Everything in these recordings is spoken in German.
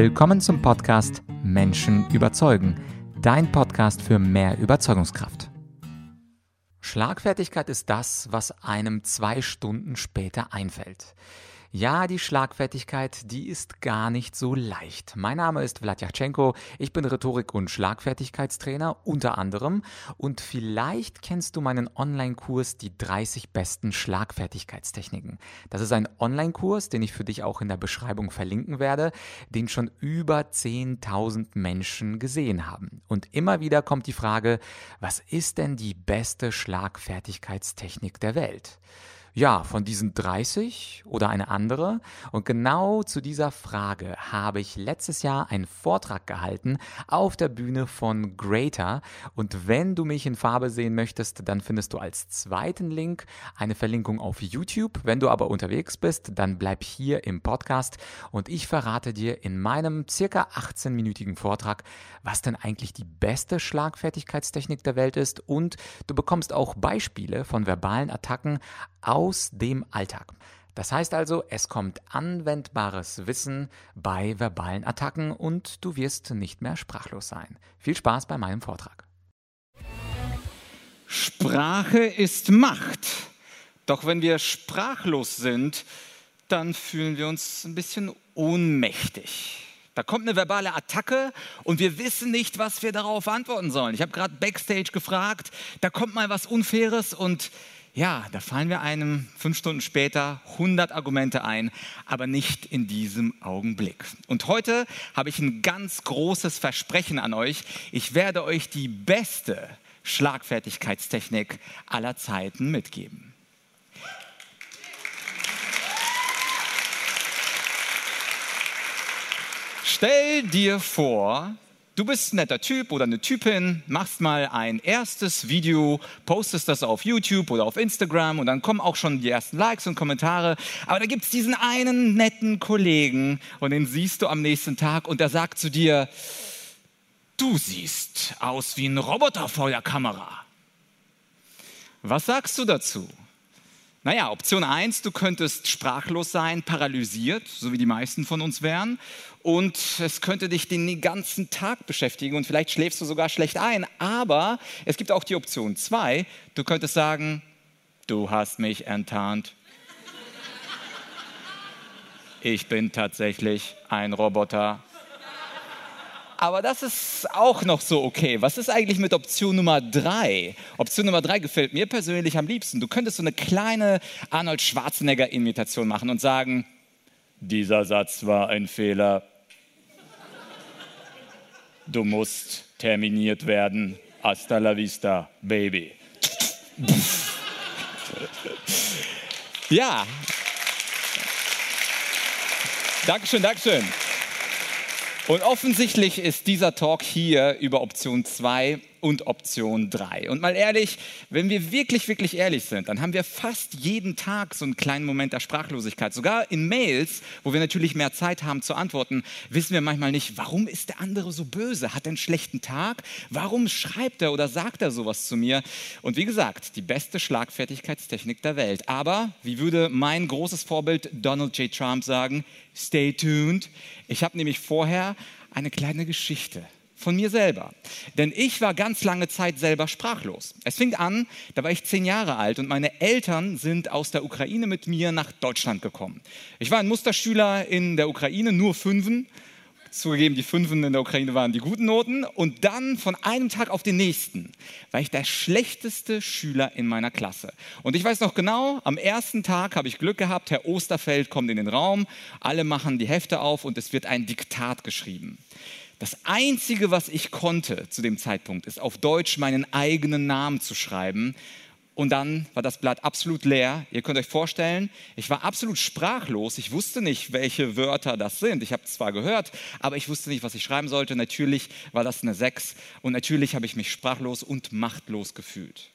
Willkommen zum Podcast Menschen überzeugen, dein Podcast für mehr Überzeugungskraft. Schlagfertigkeit ist das, was einem zwei Stunden später einfällt. Ja, die Schlagfertigkeit, die ist gar nicht so leicht. Mein Name ist Vladyachenko, ich bin Rhetorik- und Schlagfertigkeitstrainer unter anderem und vielleicht kennst du meinen Online-Kurs Die 30 besten Schlagfertigkeitstechniken. Das ist ein Online-Kurs, den ich für dich auch in der Beschreibung verlinken werde, den schon über 10.000 Menschen gesehen haben. Und immer wieder kommt die Frage, was ist denn die beste Schlagfertigkeitstechnik der Welt? Ja, von diesen 30 oder eine andere? Und genau zu dieser Frage habe ich letztes Jahr einen Vortrag gehalten auf der Bühne von Greater. Und wenn du mich in Farbe sehen möchtest, dann findest du als zweiten Link eine Verlinkung auf YouTube. Wenn du aber unterwegs bist, dann bleib hier im Podcast und ich verrate dir in meinem circa 18-minütigen Vortrag, was denn eigentlich die beste Schlagfertigkeitstechnik der Welt ist und du bekommst auch Beispiele von verbalen Attacken aus dem Alltag. Das heißt also, es kommt anwendbares Wissen bei verbalen Attacken und du wirst nicht mehr sprachlos sein. Viel Spaß bei meinem Vortrag. Sprache ist Macht. Doch wenn wir sprachlos sind, dann fühlen wir uns ein bisschen ohnmächtig. Da kommt eine verbale Attacke und wir wissen nicht, was wir darauf antworten sollen. Ich habe gerade backstage gefragt, da kommt mal was Unfaires und ja, da fallen wir einem fünf Stunden später 100 Argumente ein, aber nicht in diesem Augenblick. Und heute habe ich ein ganz großes Versprechen an euch. Ich werde euch die beste Schlagfertigkeitstechnik aller Zeiten mitgeben. Stell dir vor, Du bist ein netter Typ oder eine Typin, machst mal ein erstes Video, postest das auf YouTube oder auf Instagram und dann kommen auch schon die ersten Likes und Kommentare. Aber da gibt es diesen einen netten Kollegen und den siehst du am nächsten Tag und der sagt zu dir, du siehst aus wie ein Roboter vor der Kamera. Was sagst du dazu? Naja, Option 1, du könntest sprachlos sein, paralysiert, so wie die meisten von uns wären. Und es könnte dich den ganzen Tag beschäftigen und vielleicht schläfst du sogar schlecht ein. Aber es gibt auch die Option 2, du könntest sagen, du hast mich enttarnt. Ich bin tatsächlich ein Roboter aber das ist auch noch so okay. Was ist eigentlich mit Option Nummer drei? Option Nummer drei gefällt mir persönlich am liebsten. Du könntest so eine kleine Arnold Schwarzenegger-Imitation machen und sagen, dieser Satz war ein Fehler. Du musst terminiert werden. Hasta la vista, baby. ja. Dankeschön, Dankeschön. Und offensichtlich ist dieser Talk hier über Option 2 und Option 3. Und mal ehrlich, wenn wir wirklich, wirklich ehrlich sind, dann haben wir fast jeden Tag so einen kleinen Moment der Sprachlosigkeit. Sogar in Mails, wo wir natürlich mehr Zeit haben zu antworten, wissen wir manchmal nicht, warum ist der andere so böse? Hat er einen schlechten Tag? Warum schreibt er oder sagt er sowas zu mir? Und wie gesagt, die beste Schlagfertigkeitstechnik der Welt. Aber, wie würde mein großes Vorbild Donald J. Trump sagen, stay tuned. Ich habe nämlich vorher eine kleine Geschichte von mir selber. Denn ich war ganz lange Zeit selber sprachlos. Es fing an, da war ich zehn Jahre alt und meine Eltern sind aus der Ukraine mit mir nach Deutschland gekommen. Ich war ein Musterschüler in der Ukraine, nur Fünfen. Zugegeben, die Fünfen in der Ukraine waren die guten Noten. Und dann von einem Tag auf den nächsten war ich der schlechteste Schüler in meiner Klasse. Und ich weiß noch genau, am ersten Tag habe ich Glück gehabt, Herr Osterfeld kommt in den Raum, alle machen die Hefte auf und es wird ein Diktat geschrieben. Das Einzige, was ich konnte zu dem Zeitpunkt, ist auf Deutsch meinen eigenen Namen zu schreiben. Und dann war das Blatt absolut leer. Ihr könnt euch vorstellen, ich war absolut sprachlos. Ich wusste nicht, welche Wörter das sind. Ich habe es zwar gehört, aber ich wusste nicht, was ich schreiben sollte. Natürlich war das eine 6 und natürlich habe ich mich sprachlos und machtlos gefühlt.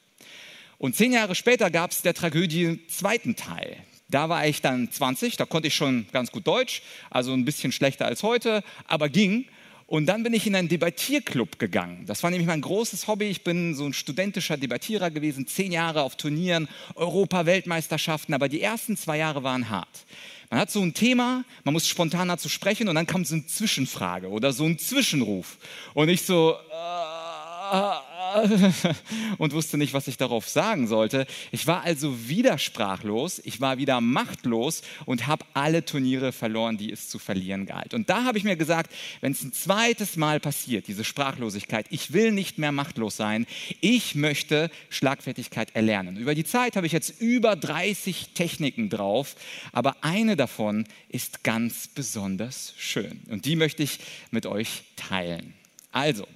Und zehn Jahre später gab es der Tragödie zweiten Teil. Da war ich dann 20, da konnte ich schon ganz gut Deutsch, also ein bisschen schlechter als heute, aber ging. Und dann bin ich in einen Debattierclub gegangen. Das war nämlich mein großes Hobby. Ich bin so ein studentischer Debattierer gewesen, zehn Jahre auf Turnieren, Europa-Weltmeisterschaften, aber die ersten zwei Jahre waren hart. Man hat so ein Thema, man muss spontan dazu sprechen und dann kommt so eine Zwischenfrage oder so ein Zwischenruf. Und ich so, äh, und wusste nicht, was ich darauf sagen sollte. Ich war also wieder sprachlos, ich war wieder machtlos und habe alle Turniere verloren, die es zu verlieren galt. Und da habe ich mir gesagt, wenn es ein zweites Mal passiert, diese Sprachlosigkeit, ich will nicht mehr machtlos sein, ich möchte Schlagfertigkeit erlernen. Über die Zeit habe ich jetzt über 30 Techniken drauf, aber eine davon ist ganz besonders schön und die möchte ich mit euch teilen. Also,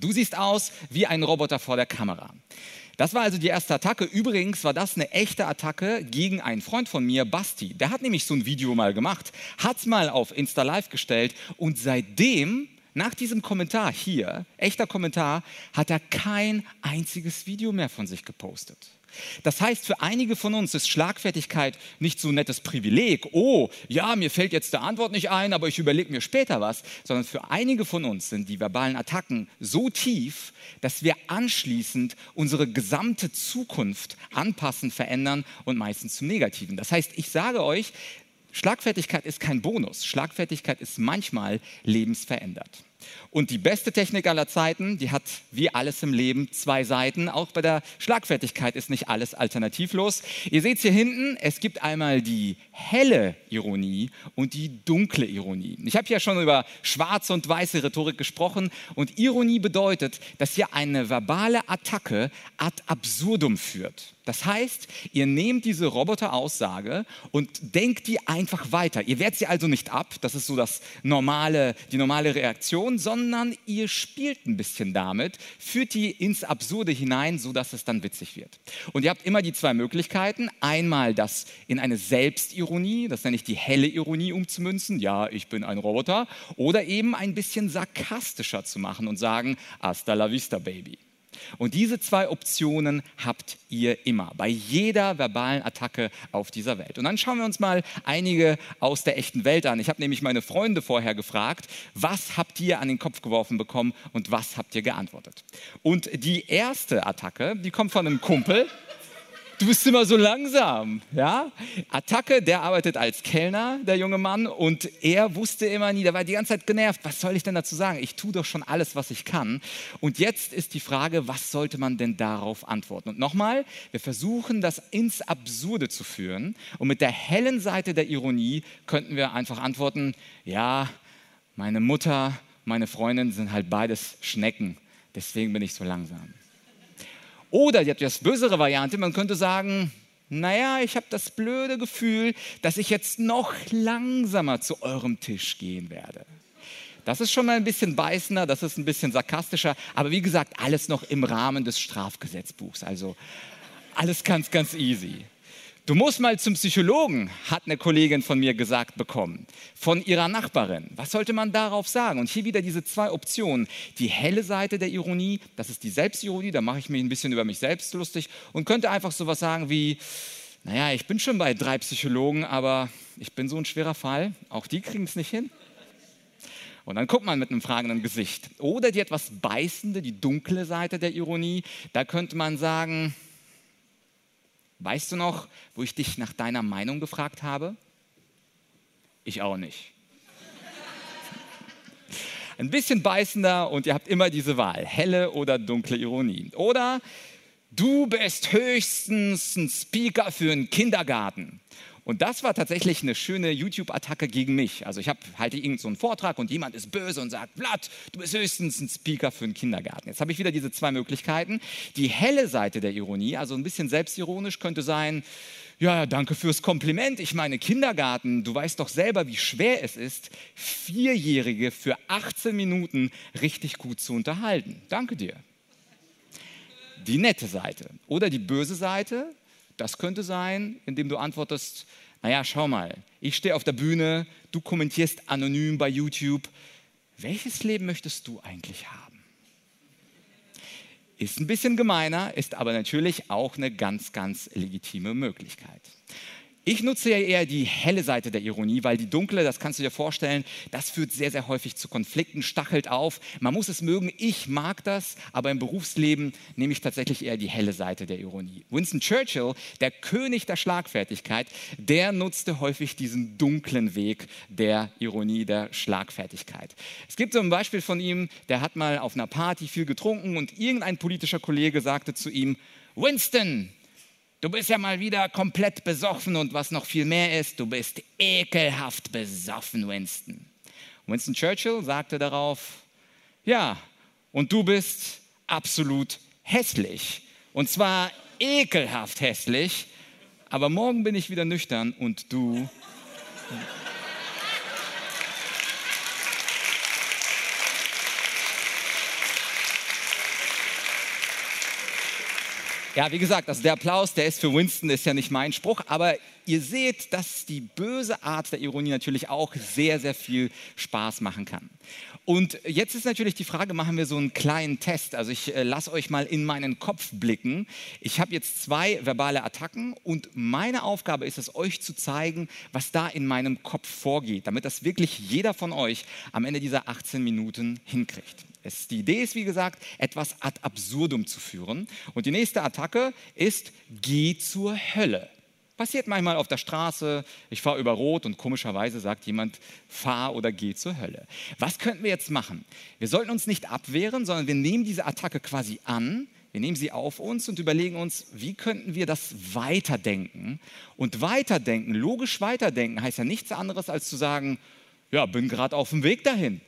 Du siehst aus wie ein Roboter vor der Kamera. Das war also die erste Attacke. Übrigens war das eine echte Attacke gegen einen Freund von mir, Basti. Der hat nämlich so ein Video mal gemacht, hat es mal auf Insta Live gestellt und seitdem, nach diesem Kommentar hier, echter Kommentar, hat er kein einziges Video mehr von sich gepostet. Das heißt, für einige von uns ist Schlagfertigkeit nicht so ein nettes Privileg. Oh, ja, mir fällt jetzt der Antwort nicht ein, aber ich überlege mir später was. Sondern für einige von uns sind die verbalen Attacken so tief, dass wir anschließend unsere gesamte Zukunft anpassen, verändern und meistens zum Negativen. Das heißt, ich sage euch, Schlagfertigkeit ist kein Bonus. Schlagfertigkeit ist manchmal lebensverändert. Und die beste Technik aller Zeiten, die hat wie alles im Leben zwei Seiten. Auch bei der Schlagfertigkeit ist nicht alles alternativlos. Ihr seht hier hinten, es gibt einmal die helle Ironie und die dunkle Ironie. Ich habe ja schon über schwarze und weiße Rhetorik gesprochen und Ironie bedeutet, dass ihr eine verbale Attacke ad absurdum führt. Das heißt, ihr nehmt diese Roboteraussage und denkt die einfach weiter. Ihr wehrt sie also nicht ab, das ist so das normale, die normale Reaktion, sondern ihr spielt ein bisschen damit, führt die ins Absurde hinein, sodass es dann witzig wird. Und ihr habt immer die zwei Möglichkeiten. Einmal das in eine Selbstironie, das nenne ich die helle Ironie umzumünzen, ja, ich bin ein Roboter, oder eben ein bisschen sarkastischer zu machen und sagen, hasta la vista, Baby. Und diese zwei Optionen habt ihr immer, bei jeder verbalen Attacke auf dieser Welt. Und dann schauen wir uns mal einige aus der echten Welt an. Ich habe nämlich meine Freunde vorher gefragt, was habt ihr an den Kopf geworfen bekommen und was habt ihr geantwortet? Und die erste Attacke, die kommt von einem Kumpel du bist immer so langsam. Ja? Attacke, der arbeitet als Kellner, der junge Mann, und er wusste immer nie, der war die ganze Zeit genervt, was soll ich denn dazu sagen? Ich tue doch schon alles, was ich kann. Und jetzt ist die Frage, was sollte man denn darauf antworten? Und nochmal, wir versuchen das ins Absurde zu führen. Und mit der hellen Seite der Ironie könnten wir einfach antworten, ja, meine Mutter, meine Freundin sind halt beides Schnecken, deswegen bin ich so langsam. Oder die etwas bösere Variante, man könnte sagen, naja, ich habe das blöde Gefühl, dass ich jetzt noch langsamer zu eurem Tisch gehen werde. Das ist schon mal ein bisschen beißender, das ist ein bisschen sarkastischer, aber wie gesagt, alles noch im Rahmen des Strafgesetzbuchs. Also alles ganz, ganz easy. Du musst mal zum Psychologen, hat eine Kollegin von mir gesagt bekommen, von ihrer Nachbarin. Was sollte man darauf sagen? Und hier wieder diese zwei Optionen. Die helle Seite der Ironie, das ist die Selbstironie, da mache ich mich ein bisschen über mich selbst lustig und könnte einfach sowas sagen wie, naja, ich bin schon bei drei Psychologen, aber ich bin so ein schwerer Fall, auch die kriegen es nicht hin. Und dann guckt man mit einem fragenden Gesicht. Oder die etwas beißende, die dunkle Seite der Ironie, da könnte man sagen, Weißt du noch, wo ich dich nach deiner Meinung gefragt habe? Ich auch nicht. Ein bisschen beißender und ihr habt immer diese Wahl, helle oder dunkle Ironie. Oder du bist höchstens ein Speaker für einen Kindergarten. Und das war tatsächlich eine schöne YouTube-Attacke gegen mich. Also ich habe halte irgendeinen so Vortrag und jemand ist böse und sagt, Blatt, du bist höchstens ein Speaker für einen Kindergarten. Jetzt habe ich wieder diese zwei Möglichkeiten. Die helle Seite der Ironie, also ein bisschen selbstironisch, könnte sein, ja, danke fürs Kompliment. Ich meine, Kindergarten, du weißt doch selber, wie schwer es ist, Vierjährige für 18 Minuten richtig gut zu unterhalten. Danke dir. Die nette Seite. Oder die böse Seite, das könnte sein, indem du antwortest, naja, schau mal, ich stehe auf der Bühne, du kommentierst anonym bei YouTube. Welches Leben möchtest du eigentlich haben? Ist ein bisschen gemeiner, ist aber natürlich auch eine ganz, ganz legitime Möglichkeit. Ich nutze ja eher die helle Seite der Ironie, weil die dunkle, das kannst du dir vorstellen, das führt sehr, sehr häufig zu Konflikten, stachelt auf. Man muss es mögen, ich mag das, aber im Berufsleben nehme ich tatsächlich eher die helle Seite der Ironie. Winston Churchill, der König der Schlagfertigkeit, der nutzte häufig diesen dunklen Weg der Ironie, der Schlagfertigkeit. Es gibt so ein Beispiel von ihm, der hat mal auf einer Party viel getrunken und irgendein politischer Kollege sagte zu ihm, Winston, Du bist ja mal wieder komplett besoffen und was noch viel mehr ist, du bist ekelhaft besoffen, Winston. Winston Churchill sagte darauf, ja, und du bist absolut hässlich. Und zwar ekelhaft hässlich, aber morgen bin ich wieder nüchtern und du Ja, wie gesagt, also der Applaus, der ist für Winston, ist ja nicht mein Spruch, aber ihr seht, dass die böse Art der Ironie natürlich auch sehr, sehr viel Spaß machen kann. Und jetzt ist natürlich die Frage, machen wir so einen kleinen Test. Also ich äh, lasse euch mal in meinen Kopf blicken. Ich habe jetzt zwei verbale Attacken und meine Aufgabe ist es, euch zu zeigen, was da in meinem Kopf vorgeht, damit das wirklich jeder von euch am Ende dieser 18 Minuten hinkriegt. Es, die Idee ist, wie gesagt, etwas ad absurdum zu führen. Und die nächste Attacke ist, geh zur Hölle. Passiert manchmal auf der Straße, ich fahre über Rot und komischerweise sagt jemand, fahr oder geh zur Hölle. Was könnten wir jetzt machen? Wir sollten uns nicht abwehren, sondern wir nehmen diese Attacke quasi an, wir nehmen sie auf uns und überlegen uns, wie könnten wir das weiterdenken? Und weiterdenken, logisch weiterdenken, heißt ja nichts anderes als zu sagen, ja, bin gerade auf dem Weg dahin.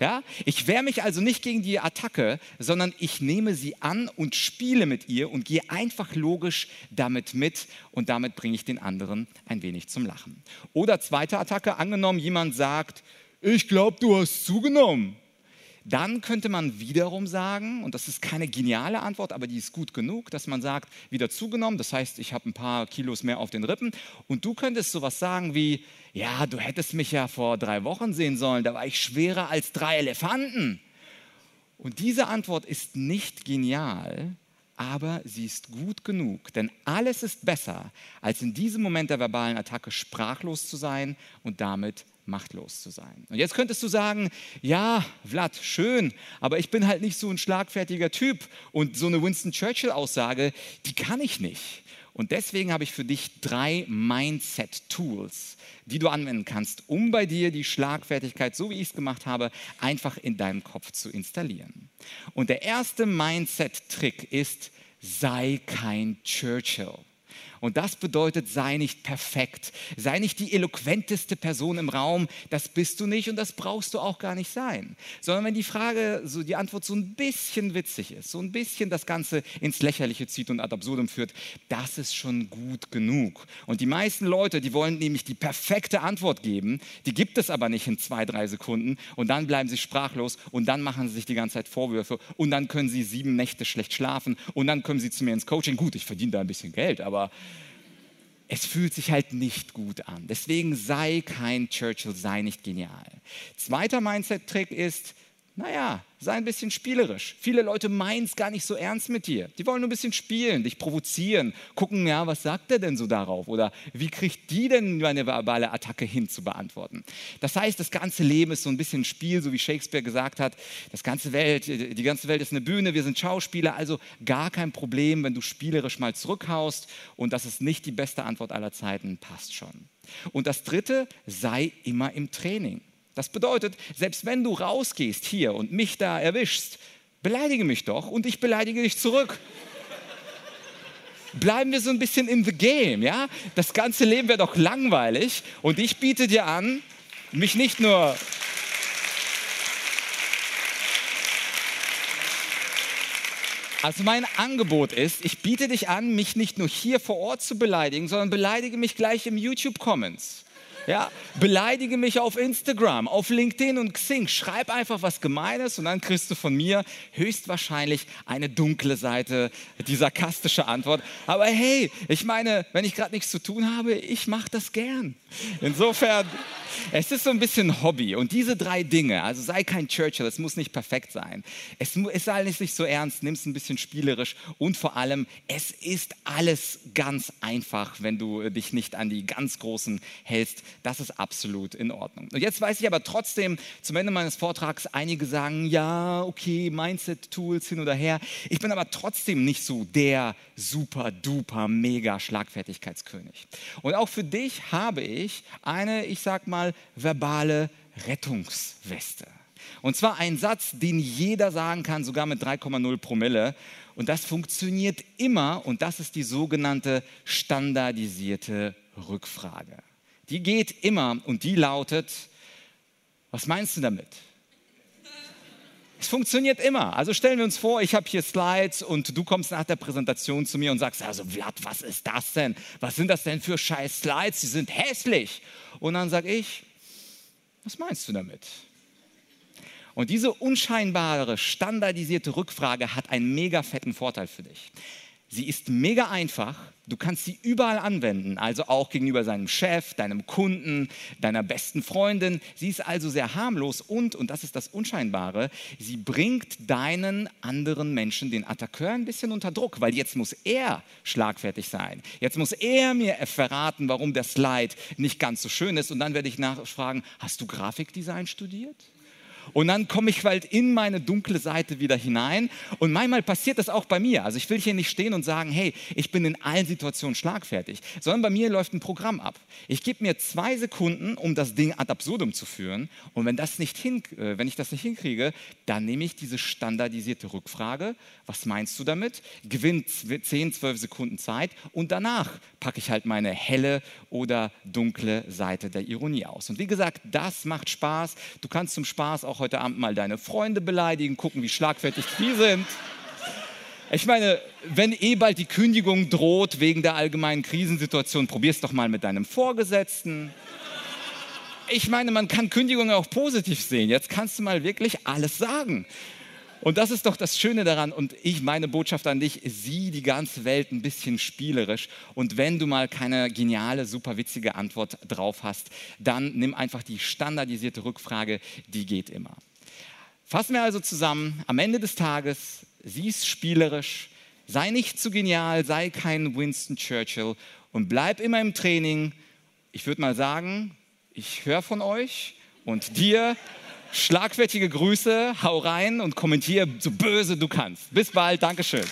Ja? Ich wehre mich also nicht gegen die Attacke, sondern ich nehme sie an und spiele mit ihr und gehe einfach logisch damit mit und damit bringe ich den anderen ein wenig zum Lachen. Oder zweite Attacke, angenommen jemand sagt, ich glaube, du hast zugenommen. Dann könnte man wiederum sagen, und das ist keine geniale Antwort, aber die ist gut genug, dass man sagt, wieder zugenommen, das heißt, ich habe ein paar Kilos mehr auf den Rippen. Und du könntest sowas sagen wie, ja, du hättest mich ja vor drei Wochen sehen sollen, da war ich schwerer als drei Elefanten. Und diese Antwort ist nicht genial, aber sie ist gut genug, denn alles ist besser, als in diesem Moment der verbalen Attacke sprachlos zu sein und damit machtlos zu sein. Und jetzt könntest du sagen, ja, Vlad, schön, aber ich bin halt nicht so ein schlagfertiger Typ und so eine Winston Churchill-Aussage, die kann ich nicht. Und deswegen habe ich für dich drei Mindset-Tools, die du anwenden kannst, um bei dir die Schlagfertigkeit, so wie ich es gemacht habe, einfach in deinem Kopf zu installieren. Und der erste Mindset-Trick ist, sei kein Churchill. Und das bedeutet, sei nicht perfekt, sei nicht die eloquenteste Person im Raum, das bist du nicht und das brauchst du auch gar nicht sein. Sondern wenn die Frage, so die Antwort so ein bisschen witzig ist, so ein bisschen das Ganze ins Lächerliche zieht und ad absurdum führt, das ist schon gut genug. Und die meisten Leute, die wollen nämlich die perfekte Antwort geben, die gibt es aber nicht in zwei, drei Sekunden. Und dann bleiben sie sprachlos. Und dann machen sie sich die ganze Zeit Vorwürfe. Und dann können sie sieben Nächte schlecht schlafen. Und dann kommen sie zu mir ins Coaching. Gut, ich verdiene da ein bisschen Geld, aber es fühlt sich halt nicht gut an. Deswegen sei kein Churchill, sei nicht genial. Zweiter Mindset-Trick ist, naja, sei ein bisschen spielerisch. Viele Leute meinen es gar nicht so ernst mit dir. Die wollen nur ein bisschen spielen, dich provozieren, gucken, ja, was sagt er denn so darauf? Oder wie kriegt die denn eine verbale Attacke hin zu beantworten? Das heißt, das ganze Leben ist so ein bisschen Spiel, so wie Shakespeare gesagt hat. Das ganze Welt, die ganze Welt ist eine Bühne, wir sind Schauspieler, also gar kein Problem, wenn du spielerisch mal zurückhaust und das ist nicht die beste Antwort aller Zeiten, passt schon. Und das dritte, sei immer im Training. Das bedeutet, selbst wenn du rausgehst hier und mich da erwischst, beleidige mich doch und ich beleidige dich zurück. Bleiben wir so ein bisschen in the game, ja? Das ganze Leben wäre doch langweilig und ich biete dir an, mich nicht nur Also mein Angebot ist, ich biete dich an, mich nicht nur hier vor Ort zu beleidigen, sondern beleidige mich gleich im YouTube-Comments. Ja, beleidige mich auf Instagram, auf LinkedIn und Xing. Schreib einfach was Gemeines und dann kriegst du von mir höchstwahrscheinlich eine dunkle Seite, die sarkastische Antwort. Aber hey, ich meine, wenn ich gerade nichts zu tun habe, ich mache das gern. Insofern Es ist so ein bisschen Hobby. Und diese drei Dinge, also sei kein Churchill, es muss nicht perfekt sein. Es ist alles nicht so ernst, nimm es ein bisschen spielerisch. Und vor allem, es ist alles ganz einfach, wenn du dich nicht an die ganz Großen hältst. Das ist absolut in Ordnung. Und jetzt weiß ich aber trotzdem, zum Ende meines Vortrags, einige sagen, ja, okay, Mindset-Tools hin oder her. Ich bin aber trotzdem nicht so der super, duper, mega Schlagfertigkeitskönig. Und auch für dich habe ich eine, ich sag mal, verbale Rettungsweste. Und zwar ein Satz, den jeder sagen kann, sogar mit 3,0 Promille. Und das funktioniert immer und das ist die sogenannte standardisierte Rückfrage. Die geht immer und die lautet, was meinst du damit? Es funktioniert immer. Also stellen wir uns vor, ich habe hier Slides und du kommst nach der Präsentation zu mir und sagst, also Vlad, was ist das denn? Was sind das denn für scheiß Slides? Die sind hässlich. Und dann sage ich, was meinst du damit? Und diese unscheinbare, standardisierte Rückfrage hat einen mega fetten Vorteil für dich. Sie ist mega einfach. Du kannst sie überall anwenden, also auch gegenüber seinem Chef, deinem Kunden, deiner besten Freundin. Sie ist also sehr harmlos und, und das ist das Unscheinbare, sie bringt deinen anderen Menschen, den Attackeur, ein bisschen unter Druck, weil jetzt muss er schlagfertig sein. Jetzt muss er mir verraten, warum der Slide nicht ganz so schön ist. Und dann werde ich nachfragen, hast du Grafikdesign studiert? Und dann komme ich halt in meine dunkle Seite wieder hinein. Und manchmal passiert das auch bei mir. Also ich will hier nicht stehen und sagen, hey, ich bin in allen Situationen schlagfertig, sondern bei mir läuft ein Programm ab. Ich gebe mir zwei Sekunden, um das Ding ad absurdum zu führen. Und wenn, das nicht hin, äh, wenn ich das nicht hinkriege, dann nehme ich diese standardisierte Rückfrage. Was meinst du damit? Gewinnt 10, 12 Sekunden Zeit und danach packe ich halt meine helle oder dunkle Seite der Ironie aus. Und wie gesagt, das macht Spaß. Du kannst zum Spaß auch auch heute Abend mal deine Freunde beleidigen, gucken, wie schlagfertig die sind. Ich meine, wenn eh bald die Kündigung droht wegen der allgemeinen Krisensituation, probier's doch mal mit deinem Vorgesetzten. Ich meine, man kann Kündigungen auch positiv sehen. Jetzt kannst du mal wirklich alles sagen. Und das ist doch das Schöne daran. Und ich, meine Botschaft an dich, sieh die ganze Welt ein bisschen spielerisch. Und wenn du mal keine geniale, super witzige Antwort drauf hast, dann nimm einfach die standardisierte Rückfrage, die geht immer. Fassen wir also zusammen, am Ende des Tages, sieh es spielerisch, sei nicht zu genial, sei kein Winston Churchill und bleib immer im Training. Ich würde mal sagen, ich höre von euch und dir Schlagfertige Grüße, hau rein und kommentier so böse du kannst. Bis bald, Dankeschön.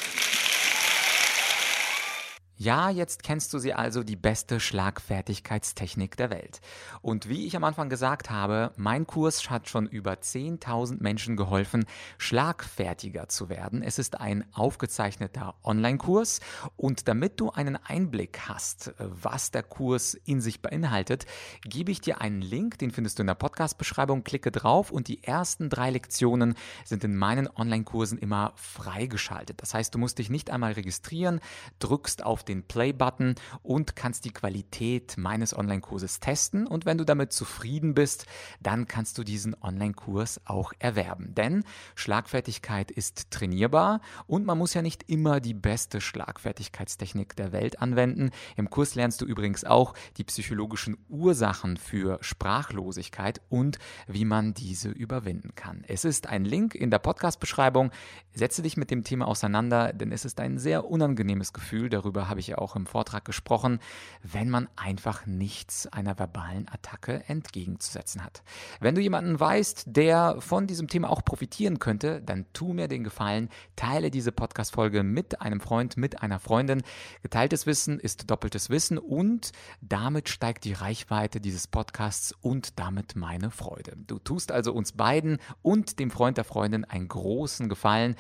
Ja, jetzt kennst du sie also, die beste Schlagfertigkeitstechnik der Welt. Und wie ich am Anfang gesagt habe, mein Kurs hat schon über 10.000 Menschen geholfen, schlagfertiger zu werden. Es ist ein aufgezeichneter Online-Kurs und damit du einen Einblick hast, was der Kurs in sich beinhaltet, gebe ich dir einen Link, den findest du in der Podcast-Beschreibung, klicke drauf und die ersten drei Lektionen sind in meinen Online-Kursen immer freigeschaltet. Das heißt, du musst dich nicht einmal registrieren, drückst auf den den Play-Button und kannst die Qualität meines Online-Kurses testen. Und wenn du damit zufrieden bist, dann kannst du diesen Online-Kurs auch erwerben. Denn Schlagfertigkeit ist trainierbar und man muss ja nicht immer die beste Schlagfertigkeitstechnik der Welt anwenden. Im Kurs lernst du übrigens auch die psychologischen Ursachen für Sprachlosigkeit und wie man diese überwinden kann. Es ist ein Link in der Podcast-Beschreibung. Setze dich mit dem Thema auseinander, denn es ist ein sehr unangenehmes Gefühl. Darüber habe ich auch im Vortrag gesprochen, wenn man einfach nichts einer verbalen Attacke entgegenzusetzen hat. Wenn du jemanden weißt, der von diesem Thema auch profitieren könnte, dann tu mir den Gefallen, teile diese Podcast-Folge mit einem Freund, mit einer Freundin. Geteiltes Wissen ist doppeltes Wissen und damit steigt die Reichweite dieses Podcasts und damit meine Freude. Du tust also uns beiden und dem Freund der Freundin einen großen Gefallen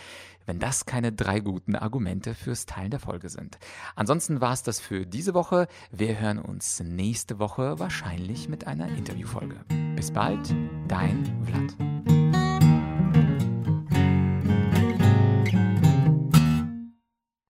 wenn das keine drei guten Argumente fürs Teilen der Folge sind. Ansonsten war es das für diese Woche. Wir hören uns nächste Woche wahrscheinlich mit einer Interviewfolge. Bis bald, dein Vlad.